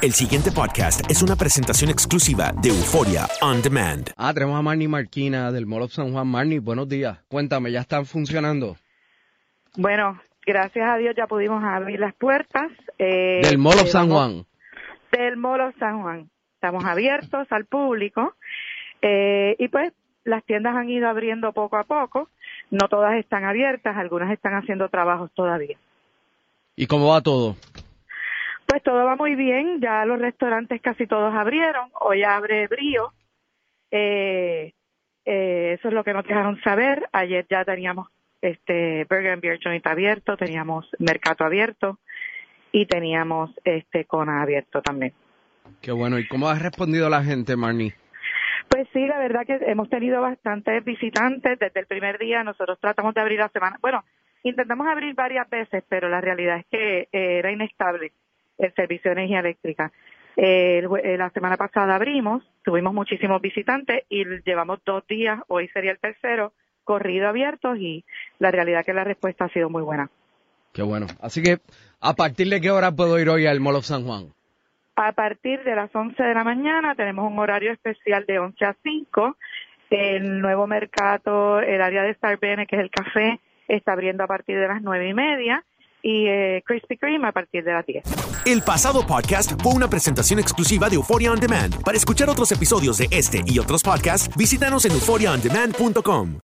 El siguiente podcast es una presentación exclusiva de Euforia On Demand. Ah, tenemos a Marnie Marquina del Mall of San Juan. Marnie, buenos días. Cuéntame, ¿ya están funcionando? Bueno, gracias a Dios ya pudimos abrir las puertas. eh, del Mall of San Juan. Del Mall of San Juan. Estamos abiertos al público eh, y pues las tiendas han ido abriendo poco a poco. No todas están abiertas, algunas están haciendo trabajos todavía. ¿Y cómo va todo? Pues todo va muy bien, ya los restaurantes casi todos abrieron, hoy abre Brío, eh, eh, eso es lo que nos dejaron saber, ayer ya teníamos este Burger and Beer Joint abierto, teníamos Mercato abierto y teníamos este Cona abierto también. Qué bueno. ¿Y cómo ha respondido la gente, Marnie? Pues sí, la verdad que hemos tenido bastantes visitantes desde el primer día. Nosotros tratamos de abrir la semana. Bueno, intentamos abrir varias veces, pero la realidad es que eh, era inestable el servicio de energía eléctrica. Eh, la semana pasada abrimos, tuvimos muchísimos visitantes y llevamos dos días, hoy sería el tercero, corrido abiertos y la realidad que la respuesta ha sido muy buena. Qué bueno. Así que, ¿a partir de qué hora puedo ir hoy al Mall of San Juan? A partir de las 11 de la mañana tenemos un horario especial de 11 a 5. El nuevo mercado, el área de Starbene, que es el café, está abriendo a partir de las nueve y media y eh, Krispy Kreme a partir de las 10. El pasado podcast fue una presentación exclusiva de Euphoria On Demand. Para escuchar otros episodios de este y otros podcasts, visítanos en euphoriaondemand.com.